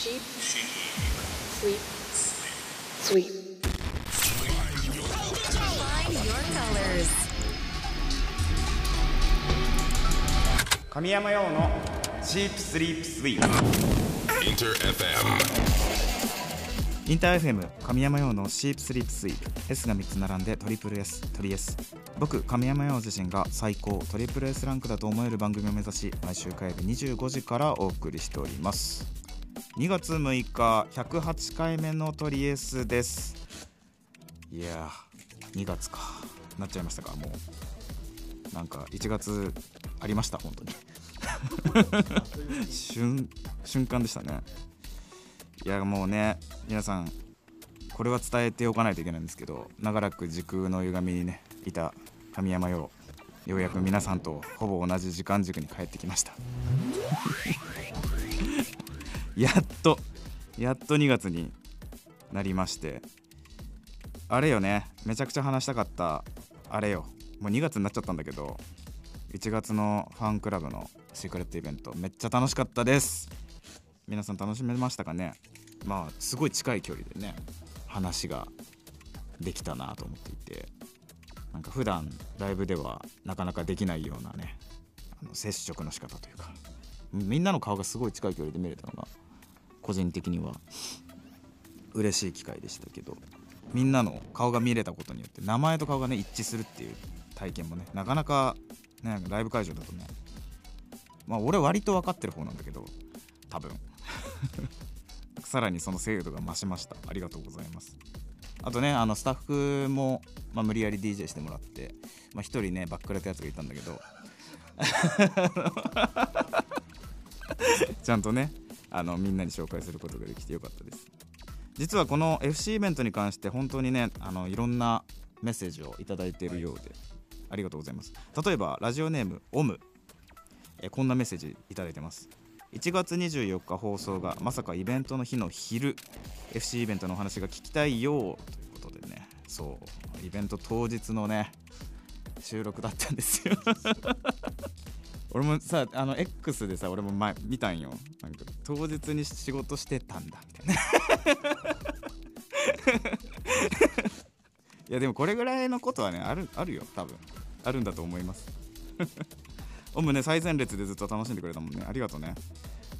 Sheep. Sleep. Sweep. Find your colors. 神山用のチープスリープスイープ Inter FM. インター FM 神山用のシープスリープスイープ S が3つ並んでトリプル S トリ S 僕神山用自身が最高トリプル S ランクだと思える番組を目指し毎週火曜日25時からお送りしております2月6日108回目のトリ S です。いやー2月か。なっちゃいましたかもう。なんか1月ありました本当に。瞬瞬間でしたね。いやもうね皆さんこれは伝えておかないといけないんですけど長らく時空の歪みにねいた神山よようやく皆さんとほぼ同じ時間軸に帰ってきました。やっとやっと2月になりまして。あれよね。めちゃくちゃ話したかった。あれよ。もう2月になっちゃったんだけど。1月のファンクラブのシークレットイベント。めっちゃ楽しかったです。皆さん楽しめましたかね？まあすごい近い距離でね話ができたなと思っていて。なんか普段ライブではなかなかできないようなねあの接触の仕方というか。みんなの顔がすごい近い距離で見れたのが個人的には。嬉しい機会でしたけど。みんなの顔が見れたことによって名前と顔がね一致するっていう体験もねなかなかねライブ会場だとねまあ俺割と分かってる方なんだけど多分。さらにその精度が増しました。ありがとうございます。あとねあのスタッフも、まあ、無理やり DJ してもらってまあ、人ねバックレたやつがいたんだけど。ちゃんとねあのみんなに紹介することができてよかったです。実はこの FC イベントに関して本当にねあのいろんなメッセージをいただいているようでありがとうございます。例えばラジオネームオム。えこんなメッセージいただいてます。1月24日放送がまさかイベントの日の昼 FC イベントのお話が聞きたいよということでね。そうイベント当日のね収録だったんですよ。もさあの X でさ俺も前見たんよ。なんか当日に仕事してたんだ。みたいな。いやでもこれぐらいのことはねあるあるよ多分。あるんだと思います。オムね最前列でずっと楽しんでくれたもんね。ありがとうね。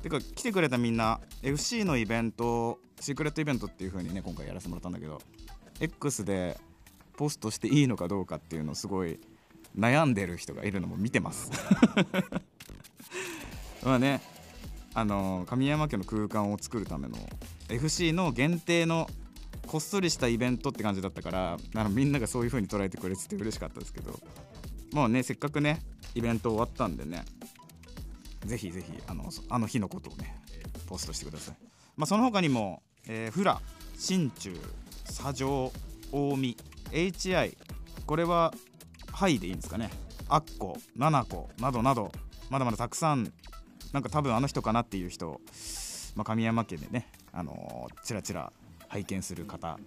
てか来てくれたみんな FC のイベントシークレットイベントっていう風にね今回やらせてもらったんだけど X でポストしていいのかどうかっていうのすごい悩んでる人がいるのも見てます。まあねあの神山家の空間を作るための FC の限定のこっそりしたイベントって感じだったからあのみんながそういう風に捉えてくれてて嬉しかったですけどもうねせっかくねイベント終わったんでねぜひぜひあのあの日のことをねポストしてください、まあ、その他にも、えーフラ真鍮砂上近江 HI これは「はい」でいいんですかね。アッコ七子などなどまだまだたくさんなんか多分あの人かなっていう人、まあ、神山家でねあのーチラチラ拝見する方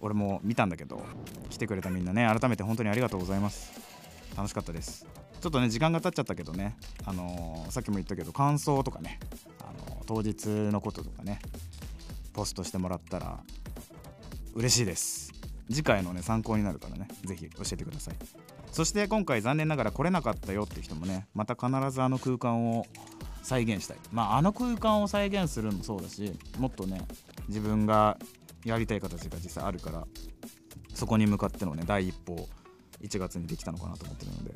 俺も見たんだけど来てくれたみんなね改めて本当にありがとうございます。楽しかったです。ちょっとね時間が経っちゃったけどね、あのーさっきも言ったけど感想とかね、あのー当日のこととかねポストしてもらったら嬉しいです。次回のね参考になるからねぜひ教えてください。そして今回残念ながら来れなかったよって人もねまた必ずあの空間を再現したい。まああの空間を再現するのもそうだしもっとね自分がやりたい形が実際あるからそこに向かってのね第一歩を1月にできたのかなと思ってるので。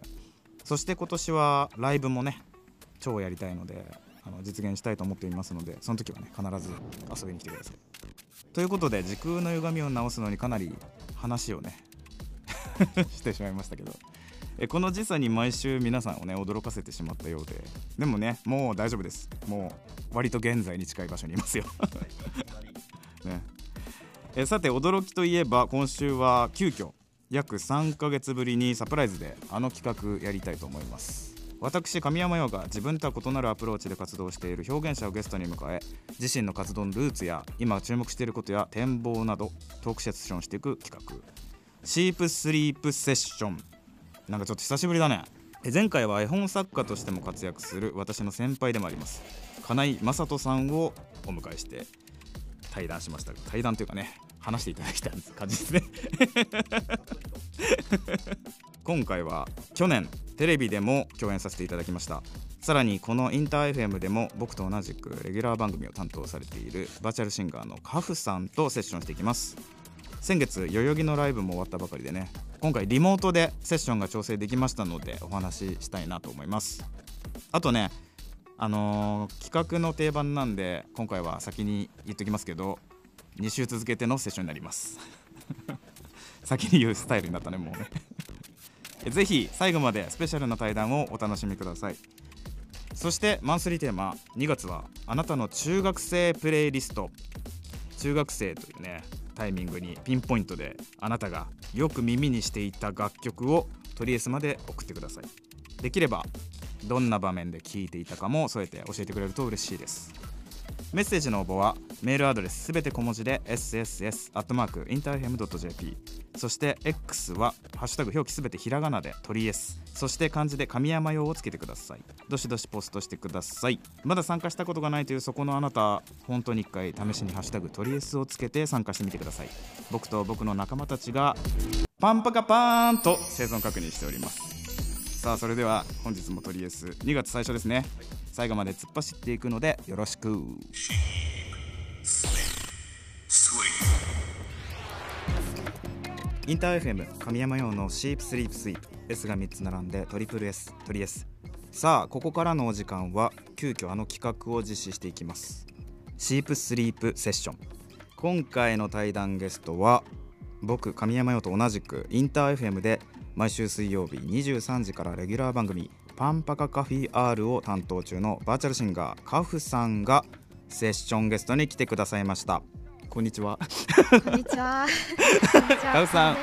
そして今年はライブもね超やりたいのであの実現したいと思っていますのでその時はね必ず遊びに来てください。ということで時空の歪みを直すのにかなり話をね してしまいましたけど。えこの時差に毎週皆さんをね驚かせてしまったようで。でもねもう大丈夫です。もう割と現在に近い場所にいますよ、ね、えさて驚きといえば今週は急遽約3ヶ月ぶりにサプライズであの企画やりたいと思います私神山陽が自分とは異なるアプローチで活動している表現者をゲストに迎え自身の活動のルーツや今注目していることや展望などトークセッションしていく企画。シープスリープセッションなんかちょっと久しぶりだね。前回は絵本作家としても活躍する私の先輩でもあります金井雅人さんをお迎えして対談しました対談というかね話していただきたい感じですね。今回は去年テレビでも共演させていただきました。さらにこのインター FM でも僕と同じくレギュラー番組を担当されているバーチャルシンガーのカフさんとセッションしていきます。先月代々木のライブも終わったばかりでね今回リモートでセッションが調整できましたのでお話ししたいなと思います。あとねあのー企画の定番なんで今回は先に言っときますけど2週続けてのセッションになります。先に言うスタイルになったねもうね。ぜひ最後までスペシャルな対談をお楽しみください。そしてマンスリーテーマ2月はあなたの中学生プレイリスト。中学生というねタイミングにピンポイントであなたがよく耳にしていた楽曲をトリエスまで送ってください。できればどんな場面で聴いていたかも添えて教えてくれると嬉しいです。メッセージの応募はメールアドレスすべて小文字で sss.interfm.jp そして X はハッシュタグ表記すべてひらがなで鳥 S そして漢字で神山用をつけてください。どしどしポストしてください。まだ参加したことがないというそこのあなた本当に一回試しにハッシュタグ鳥 S をつけて参加してみてください。僕と僕の仲間たちがパンパカパーンと生存確認しております。さあそれでは本日もトリエス2月最初ですね。最後まで突っ走っていくのでよろしく。インター FM 神山用のシープスリープスイープ S が3つ並んでトリプル S トリ S さあここからのお時間は急遽あの企画を実施していきます。シープスリープセッション今回の対談ゲストは僕神山用と同じくインター FM で毎週水曜日23時からレギュラー番組パンパカカフィ R を担当中のバーチャルシンガーカフさんがセッションゲストに来てくださいました。こんにちは。こんにちは。カウさん。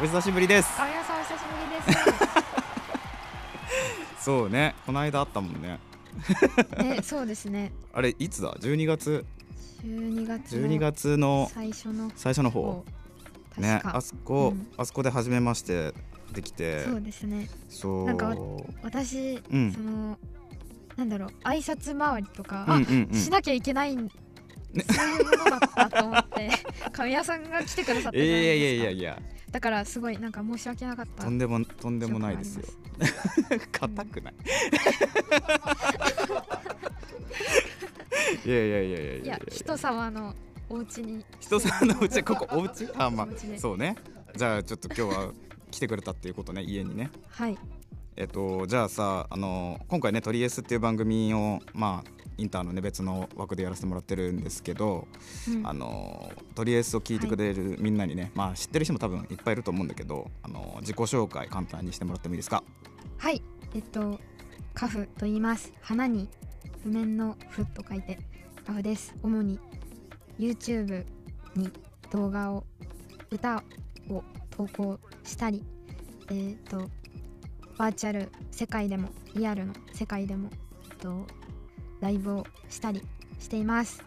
お久しぶりです。あやさんお久しぶりです。そうね。この間あったもんね。ね、そうですね。あれいつだ？12月？12月の12月の最初の最初の方。方。ねあそこ、うん。あそこで初めましてできて。そうですね。そう。なんか私、うん。そのなんだろう挨拶回りとか、しなきゃいけないん、そういうものだったと思って 神谷さんが来てくださったじゃないいやいやいですか。やいや。だからすごいなんか申し訳なかった。とんでもとんでもないですよ。硬くない。いやいやいやいやいいや。人様のお家に。人さんのうちここ お家？あまお家で。あそうね。じゃあちょっと今日は来てくれたっていうことね家にね。はい。えっとじゃあさあの今回ね「トリエス」っていう番組をまあインターのね別の枠でやらせてもらってるんですけど、うんあのトリエスを聞いてくれるみんなにね、まあ知ってる人も多分いっぱいいると思うんだけどあの自己紹介簡単にしてもらってもいいですか？はい、えっと、カフと言います。花に譜面の譜と書いてカフです。主に YouTube に動画を歌を投稿したり、えっとバーチャル世界でもリアルの世界でも、えっとライブをしたりしています。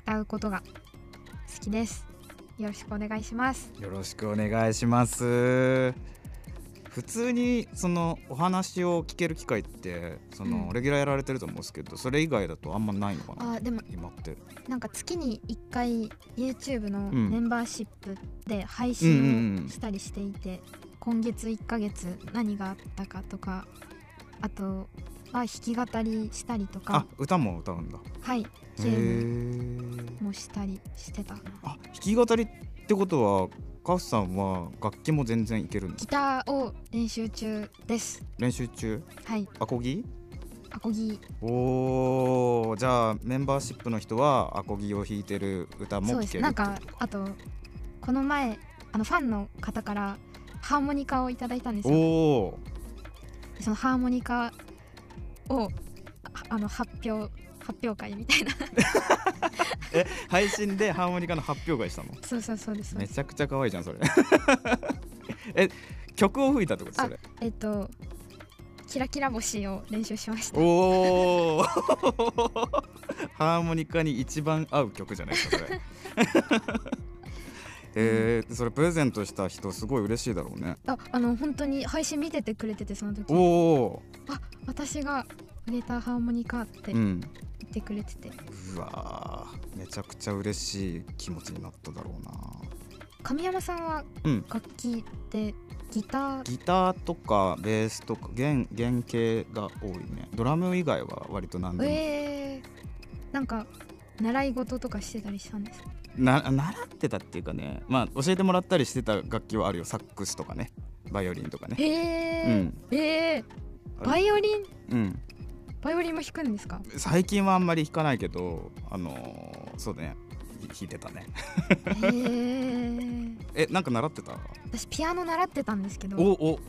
歌うことが好きです。よろしくお願いします。よろしくお願いします普通にそのお話を聞ける機会ってその、うんレギュラーやられてると思うんですけどそれ以外だとあんまないのかな？あでも今ってなんか月に1回 YouTube のうんメンバーシップで配信うんをしたりしていて、今月1ヶ月何があったかとかあとは弾き語りしたりとあか歌も歌うんだ。はい。へゲームえもしたりしてた。あ弾き語りってことはカフさんは楽器も全然いけるんですギターを練習中です。練習中？はい。アコギ？アコギ。おーじゃあメンバーシップの人はアコギを弾いてる歌もそう聴けるですなんかあとこの前あのファンの方からハーモニカをいただいたんですよ。おおそのハーモニカをああの発表発表会みたいな。え配信でハーモニカの発表会したの？そうそうそうです。そうですめちゃくちゃ可愛いじゃんそれ。え曲を吹いたってこと？それ。えっとキラキラ星を練習しました。おお ハーモニカに一番合う曲じゃないですかそれ。えー、それプレゼントした人すごい嬉しいだろうね。ああの本当に配信見ててくれててその時。おおあ私がゲターハーモニカって言うん。ってくれてて、うわーめちゃくちゃ嬉しい気持ちになっただろうな。神山さんはうん。楽器でギター？ギターとかベースとか弦弦系が多いね。ドラム以外は割と何でも、えー、なんか習い事とかしてたりしたんですか？な習ってたっていうかねまあ教えてもらったりしてた楽器はあるよ。サックスとかね。バイオリンとかね。えー。うん。えー、バイオリン？うん。バイオリンも弾くんですか？最近はあんまり弾かないけどあのーそうだね。ひ弾いてたね。えー、えなんか習ってた？私ピアノ習ってたんですけどおお。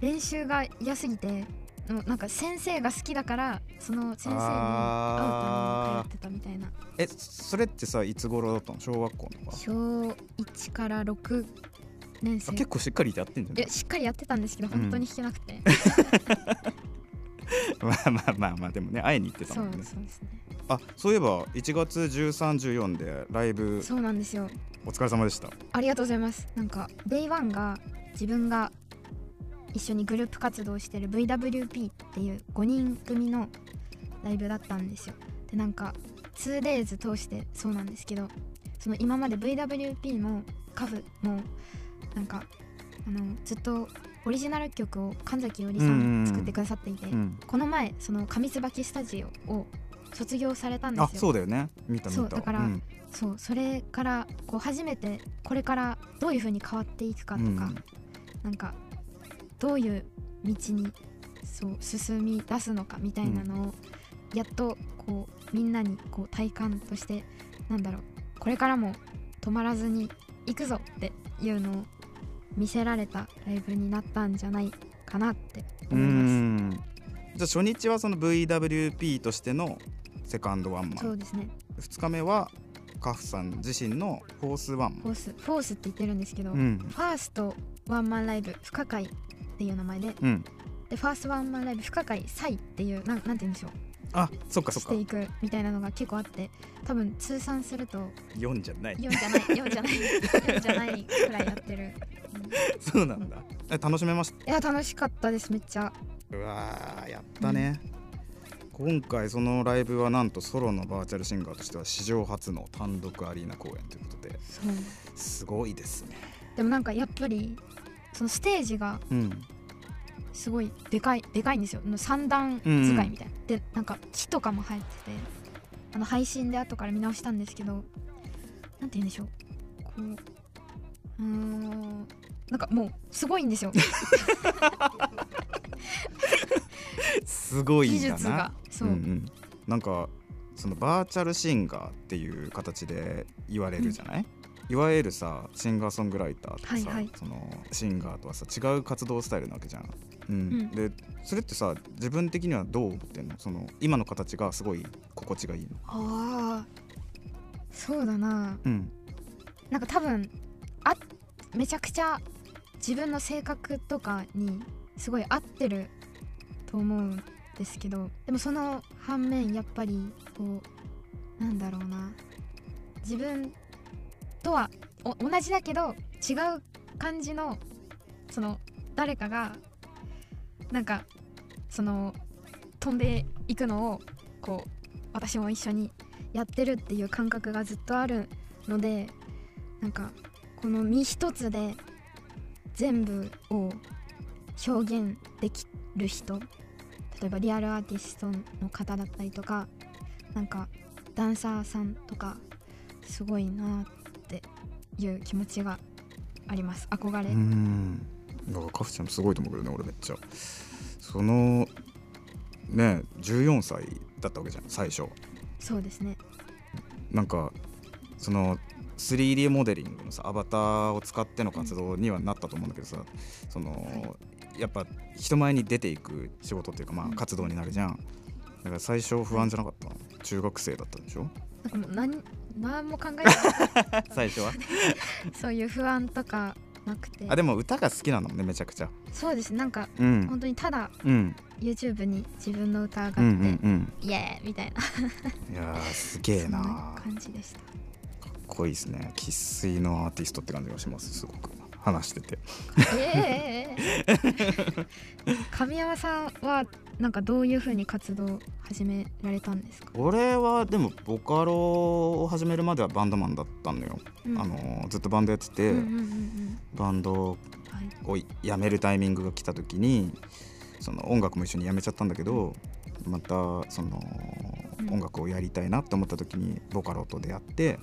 練習が嫌すぎてもうなんか先生が好きだからその先生に会うために通ってたみたいな。えそれってさいつ頃だったの？小学校とか小1から6結構しっかりやってんじゃないしっかりやってたんですけどうん。本当に弾けなくて、まあまあまあまあでもね会いに行ってたもんね。そうですね。あそういえば1月1314でライブそうなんですよ。お疲れ様でした。ありがとうございます。なんか Day1 が自分が一緒にグループ活動してる VWP っていう5人組のライブだったんですよ。でなんか 2days 通してそうなんですけどその今まで VWP もカフもなんかあのずっとオリジナル曲を神崎よりさうんうんうん。ん作ってくださっていて、うん。この前その上椿スタジオを卒業されたんですあよそうだよね。見た見た。そうだからん。そうそれからこう初めてこれからどういう風に変わっていくかとか、うん。なんかどういう道にそう進み出すのかみたいなのを、やっとこうみんなにこう体感としてなんだろうこれからも止まらずに行くぞっていうのを見せられたライブになったんじゃないかなってう思います。ん。じゃあ初日はその VWP としてのセカンドワンマン。そうですね。2日目はカフさん自身のフォースワンマン。フォースフォースって言ってるんですけど、うん。ファーストワンマンライブ不可解っていう名前でうん。でファーストワンマンライブ不可解サイっていうなんなんて言うんでしょう。あそっかそっか。していくみたいなのが結構あって多分通算すると4じゃない。4じゃない4じゃない4じゃないくらいやってる、うん そうなんだ。え楽しめましいや楽しかったですめっちゃ。たうわーやったね、今回そのライブはなんとソロのバーチャルシンガーとしては史上初の単独アリーナ公演ということですごいですね。でもなんかやっぱりそのステージがうんすごいでかいでかいんですよ。の三段使いみたいな、でなんか木とかも入っててあの配信で後から見直したんですけどなんて言うんでしょう。こううーんなんかもうすごいんですよ。すごいんだな。技術が。そう、んうん、なんかそのバーチャルシンガーっていう形で言われるじゃない、いわゆるさシンガーソングライターとかさ、はいはい。そのシンガーとはさ違う活動スタイルなわけじゃん。うん。ん。でそれってさ自分的にはどう思ってんの？その今の形がすごい心地がいいの？ああそうだな。うん。なんか多分あめちゃくちゃ自分の性格とかにすごい合ってると思うんですけどでもその反面やっぱりこうなんだろうな。自分とは同じだけど違う感じのその誰かがなんかその飛んでいくのをこう私も一緒にやってるっていう感覚がずっとあるのでなんかこの身一つで全部を表現できる人例えばリアルアーティストの方だったりとかなんかダンサーさんとかすごいなっていう気持ちがあります。憧れ、うん。だからカフちゃんすごいと思うけどね俺めっちゃ。そのね14歳だったわけじゃん最初。そうですね。なんかその 3D モデリングのさアバターを使っての活動にはなったと思うんだけどさその、やっぱ人前に出ていく仕事っていうかまうん。あ活動になるじゃん。だから最初不安じゃなかった？の中学生だったんでしょ？なんかもう何何も考えてない 最初は？そういう不安とかなくて。あでも歌が好きなのねめちゃくちゃ。そうです。なんかうん。本当にただうん。YouTube に自分の歌上がって、うんうんうん。イエーイみたいな。いやーすげえなな感じでしたこいいですね。生粋のアーティストって感じがします。すごく話してて。ええ 神山さんはなんかどういう風に活動を始められたんですか、俺はでもボカロを始めるまではバンドマンだったのよ、うん。あのずっとバンドやってて、うんうんうんうん。バンドはいを辞めるタイミングが来た時にその音楽も一緒に辞めちゃったんだけどまたそのうん。音楽をやりたいなって思った時にボカロと出会ってで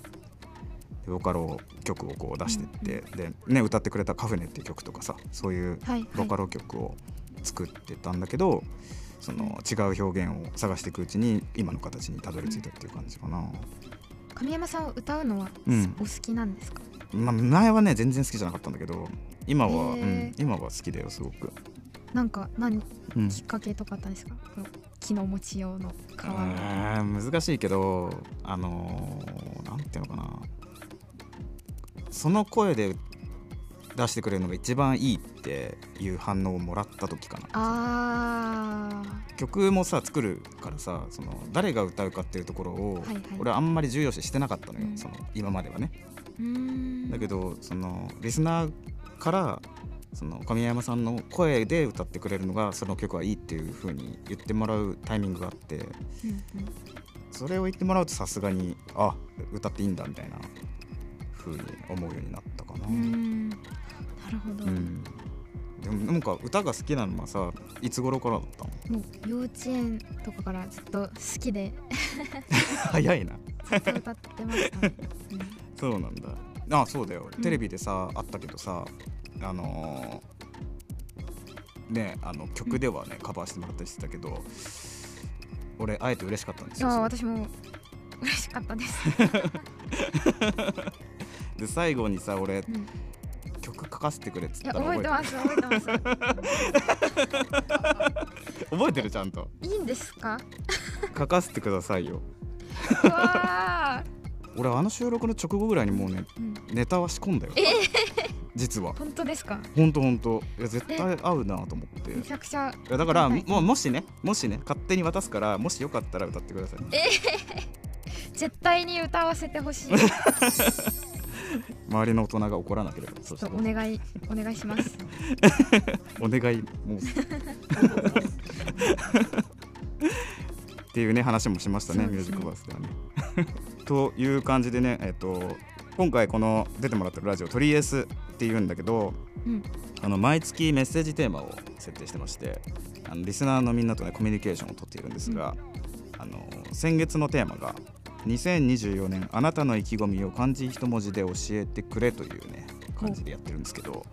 ボカロ曲をこう出してって、で、ね、歌ってくれた「カフネ」っていう曲とかさそういうはいはい。ボカロ曲を作ってたんだけど、その違う表現を探していくうちに今の形にたどり着いたっていう感じかな。神山さんは歌うのはうん。お好きなんですか、まあ、前はね全然好きじゃなかったんだけど今は、へうーん、今は好きだよすごく。なんか何うん。きっかけとかあったんですか？この木の持ち用の皮のえー難しいけどあのーなんていうのかなその声で出してくれるのが一番いいっていう反応をもらった時かな。あ曲もさ作るからさその誰が歌うかっていうところを、はいはい。俺はあんまり重要視してなかったのよ、うん。その今まではね。だけどそのリスナーからその神山さんの声で歌ってくれるのがその曲はいいっていう風に言ってもらうタイミングがあってうんうん。それを言ってもらうとさすがにあ歌っていいんだみたいな風に思うようになったかな。なるほど、うん。でもなんか歌が好きなのはさいつ頃からだったの？もう幼稚園とかからずっと好きで。早いな。ずっと歌ってましたね、そうなんだ。あそうだよ。テレビでさ、あったけどさあのーねあの曲ではね、カバーしてもらったりしてたけど俺会えて嬉しかったんですうん、よ。あ私も嬉しかったです、で最後にさ俺うん、い曲書かせてくれっつったやら覚えてます覚えてます。覚えてる ちゃんと。いいんですか？書かせてくださいよ。俺あの収録の直後ぐらいにもうねー、うん、ネタは仕込んだよ。実は。本当ですか？ほんとほんといや絶対合うなと思って。めちゃくちゃいやだからはいもうもしねもしね勝手に渡すからもしよかったら歌ってください絶対に歌わせてほしい 周りの大人が怒らなければそちょっしたらとお願いお願いします。お願いもう。っていうね話もしましたねね。ミュージックバースではね。という感じでねえっと今回この出てもらってるラジオ「トリエス」っていうんだけどうん。あの毎月メッセージテーマを設定してましてあのリスナーのみんなとねコミュニケーションをとっているんですが、あの先月のテーマが「2024年あなたの意気込みを漢字一文字で教えてくれ」というね感じでやってるんですけど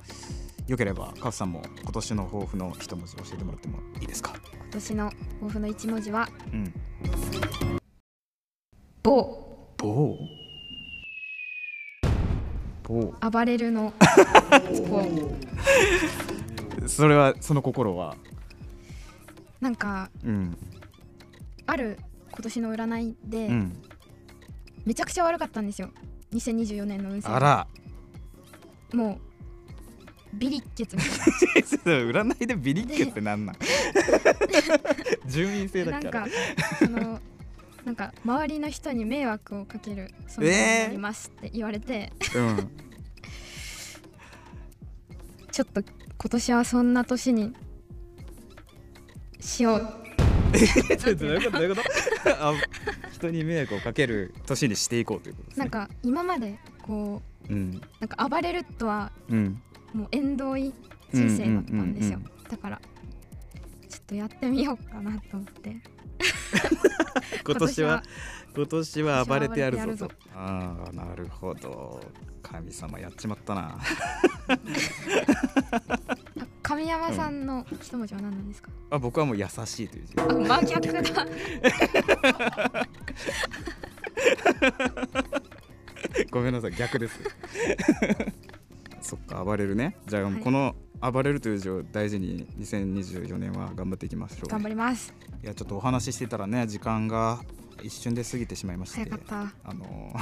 よければカフさんも今年の抱負の一文字教えてもらってもいいですか？今年の抱負の一文字はうん。某棒棒暴れるの。それはその心は？なんかうん。ある今年の占いで、うんめちゃくちゃ悪かったんですよ。2024年の運勢あら。もうビリッケツみたい 占いでビリッケってなんなん？住民性だっけななんかそのなんか周りの人に迷惑をかける存在になりますって言われて、うん。ちょっと今年はそんな年にしようちょっとどういうことどういうこと？あ人に迷惑をかける年にしていこうということですね。なんか今までこうん。うなんか暴れるとはうん。もう縁遠い人生だったんですよ、うんうんだからちょっとやってみようかなと思って。今年は今年は暴れてやるぞと。ああなるほど。神様やっちまったな。あ 神山さんの一文字は何なんですか、あ僕はもう優しいという字。あ真逆だ。ごめんなさい逆です。そっか暴れるね。じゃあ、はい。この暴れるという字を大事に2024年は頑張っていきましょう、頑張ります。いやちょっとお話ししてたらね時間が一瞬で過ぎてしまいまして。早かった。あの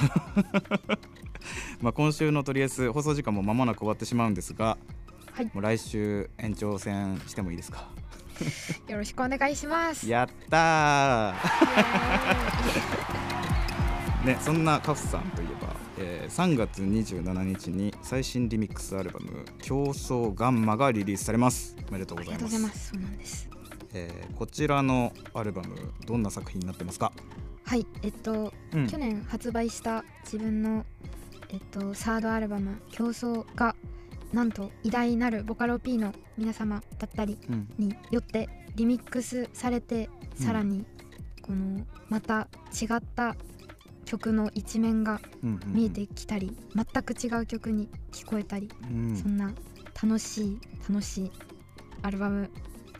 まあ今週のとりあえず放送時間も間もなく終わってしまうんですが、はい。もう来週延長戦してもいいですか？よろしくお願いします。やったー。ねそんなカフさんといえば、えー3月27日に最新リミックスアルバム「競争ガンマ」がリリースされます。おめでとうあございます。りがとうございます。そうなんです。えーこちらのアルバムどんな作品になってますか、はいえっと、うん。去年発売した自分のえっとサードアルバム「競争」がなんと偉大なるボカロ P の皆様だったりうん。によってリミックスされてうん。さらにこのまた違った曲の一面がうんうん見えてきたり、全く違う曲に聞こえたり、うん。そんな楽しい楽しいアルバム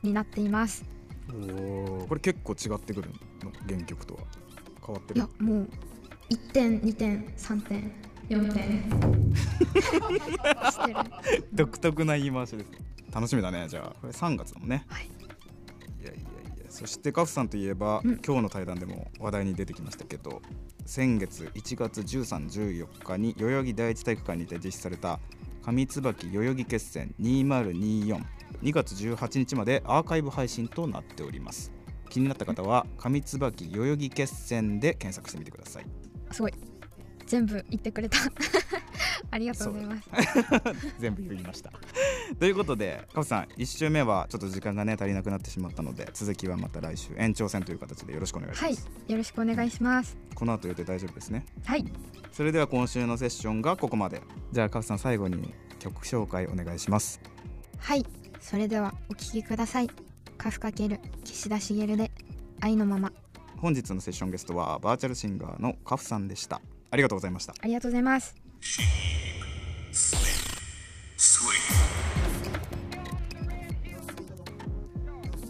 になっています。おー。これ結構違ってくるの？原曲とは。変わっているやもう1点2点3点4点 独特な言い回しです。楽しみだねじゃあ。これ3月だもんね。はい。いやいやいや。そしてカフさんといえば、うん。今日の対談でも話題に出てきましたけど先月1月1314日に代々木第一体育館にて実施された上椿代々木決戦20242月18日までアーカイブ配信となっております。気になった方は上椿代々木決戦で検索してみてください。すごい全部言ってくれた。ありがとうございます。全部言いました。ということでカフさん1週目はちょっと時間がね足りなくなってしまったので続きはまた来週延長戦という形でよろしくお願いします、はいよろしくお願いします。この後予定大丈夫ですね。はい。それでは今週のセッションがここまで。じゃあカフさん最後に曲紹介お願いします。はい。それではお聴きください。カフかける岸田茂で愛のまま。本日のセッションゲストはバーチャルシンガーのカフさんでしたありがとうございました。ありがとうございます。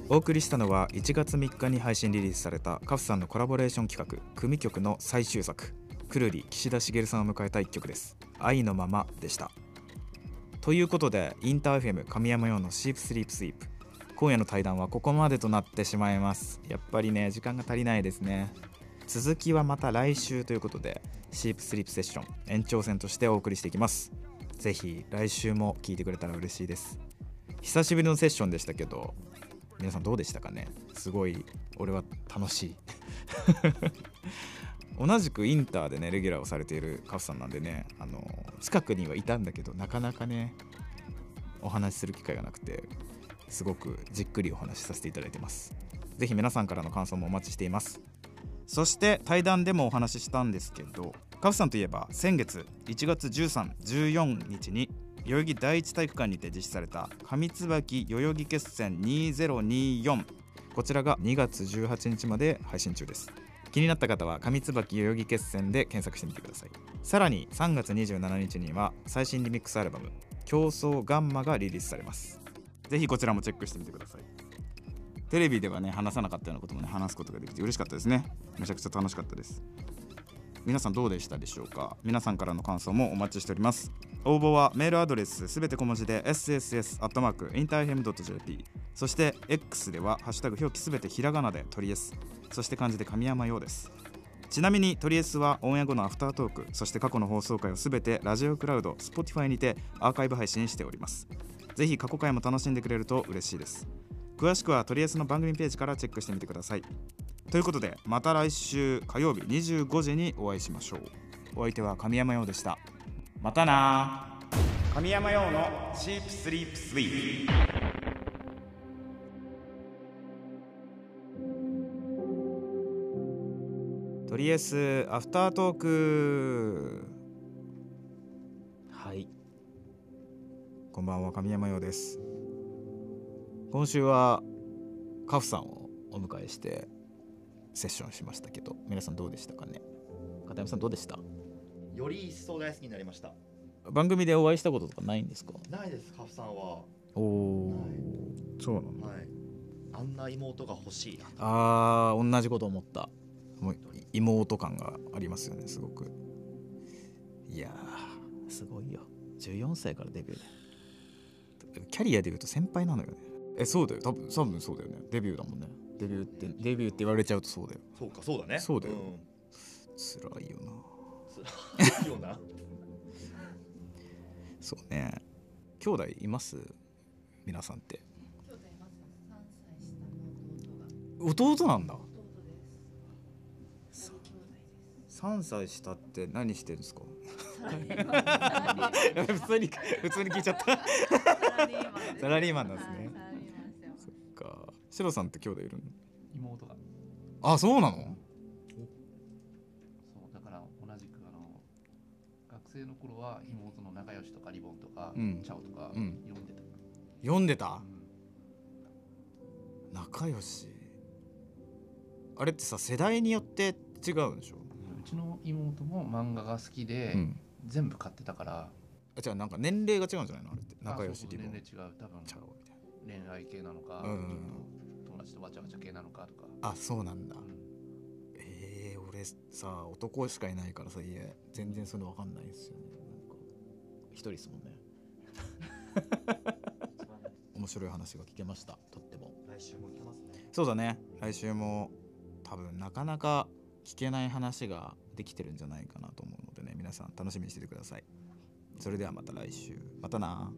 お送りしたのは1月3日に配信リリースされたカフさんのコラボレーション企画組曲の最終作。くるり岸田茂さんを迎えた一曲です。愛のままでした。ということでインターフェム神山用のシープスリープスイープ。今夜の対談はここまでとなってしまいます。やっぱりね時間が足りないですね続きはまた来週ということでシープスリープセッション延長戦としてお送りしていきます。ぜひ来週も聞いてくれたら嬉しいです。久しぶりのセッションでしたけど皆さんどうでしたかね？すごい俺は楽しい。同じくインターでねレギュラーをされているカフさんなんでねあの近くにはいたんだけどなかなかねお話しする機会がなくてすごくじっくりお話しさせていただいてます。ぜひ皆さんからの感想もお待ちしています。そして対談でもお話ししたんですけどカフさんといえば先月1月1314日に代々木第一体育館にて実施された上椿代々木決戦2024こちらが2月18日まで配信中です。気になった方は上椿代々木決戦で検索してみてください。さらに3月27日には最新リミックスアルバム競争ガンマがリリースされます。ぜひこちらもチェックしてみてください。テレビではね話さなかったようなこともね話すことができて嬉しかったですね。めちゃくちゃ楽しかったです。皆さんどうでしたでしょうか？皆さんからの感想もお待ちしております。応募はメールアドレスすべて小文字で sss.interfm.jp そして X ではハッシュタグ表記すべてひらがなでトリエス。そして漢字で神山用です。ちなみにトリエスはオンエア後のアフタートーク。そして過去の放送回をすべてラジオクラウド Spotify にてアーカイブ配信しております。ぜひ過去回も楽しんでくれると嬉しいです。詳しくはトリエスの番組ページからチェックしてみてください。ということでまた来週火曜日25時にお会いしましょう。お相手は神山陽でした。またな神山陽のシープスリープスイートとりあえずアフタートーク。はい。こんばんは神山陽です。今週はカフさんをお迎えしてセッションしましたけど皆さんどうでしたかね？片山さんどうでした？より一層大好きになりました。番組でお会いしたこととかないんですか？ないですカフさんは。おおはい。そうなの？はい。あんな妹が欲しいなあー同じこと思った。もう妹感がありますよねすごく。いやーすごいよ。14歳からデビューでキャリアでいうと先輩なのよねえそうだよ。多分多分そうだよね。デビューだもんね。デビューってデビューって言われちゃうとそうだよ。そうかそうだね。そうだよ。ん。辛いよな。ついいよな。そうね。兄弟います？皆さんって。弟なんだ。3歳下って何してるんですか？普通に普通に聞いちゃった。サラリーマンなんですねシロさんって兄弟いるの？妹が。あそうなの？そうだから同じくあの学生の頃は妹の仲良しとかリボンとか、うん。チャオとかうん。読んでた、読んでた？うん。仲良し。あれってさ世代によって違うんでしょ、うちの妹も漫画が好きで、うん。全部買ってたから。あじゃあなんか年齢が違うんじゃないの？あれって。仲良しあそうそうリボン年齢違う。多分ちゃうみたい恋愛系なのか、うん。ちょっと友達とわちゃわちゃ系なのかとか、なあそうなんだ。うん。えー、俺さ男しかいないからさ家全然それ分かんないですよね。一人ですもんね。面白い話が聞けました。とっても。来週も行けますね。そうだね。来週も多分なかなか聞けない話ができてるんじゃないかなと思うのでね。皆さん楽しみにしててください。それではまた来週。またな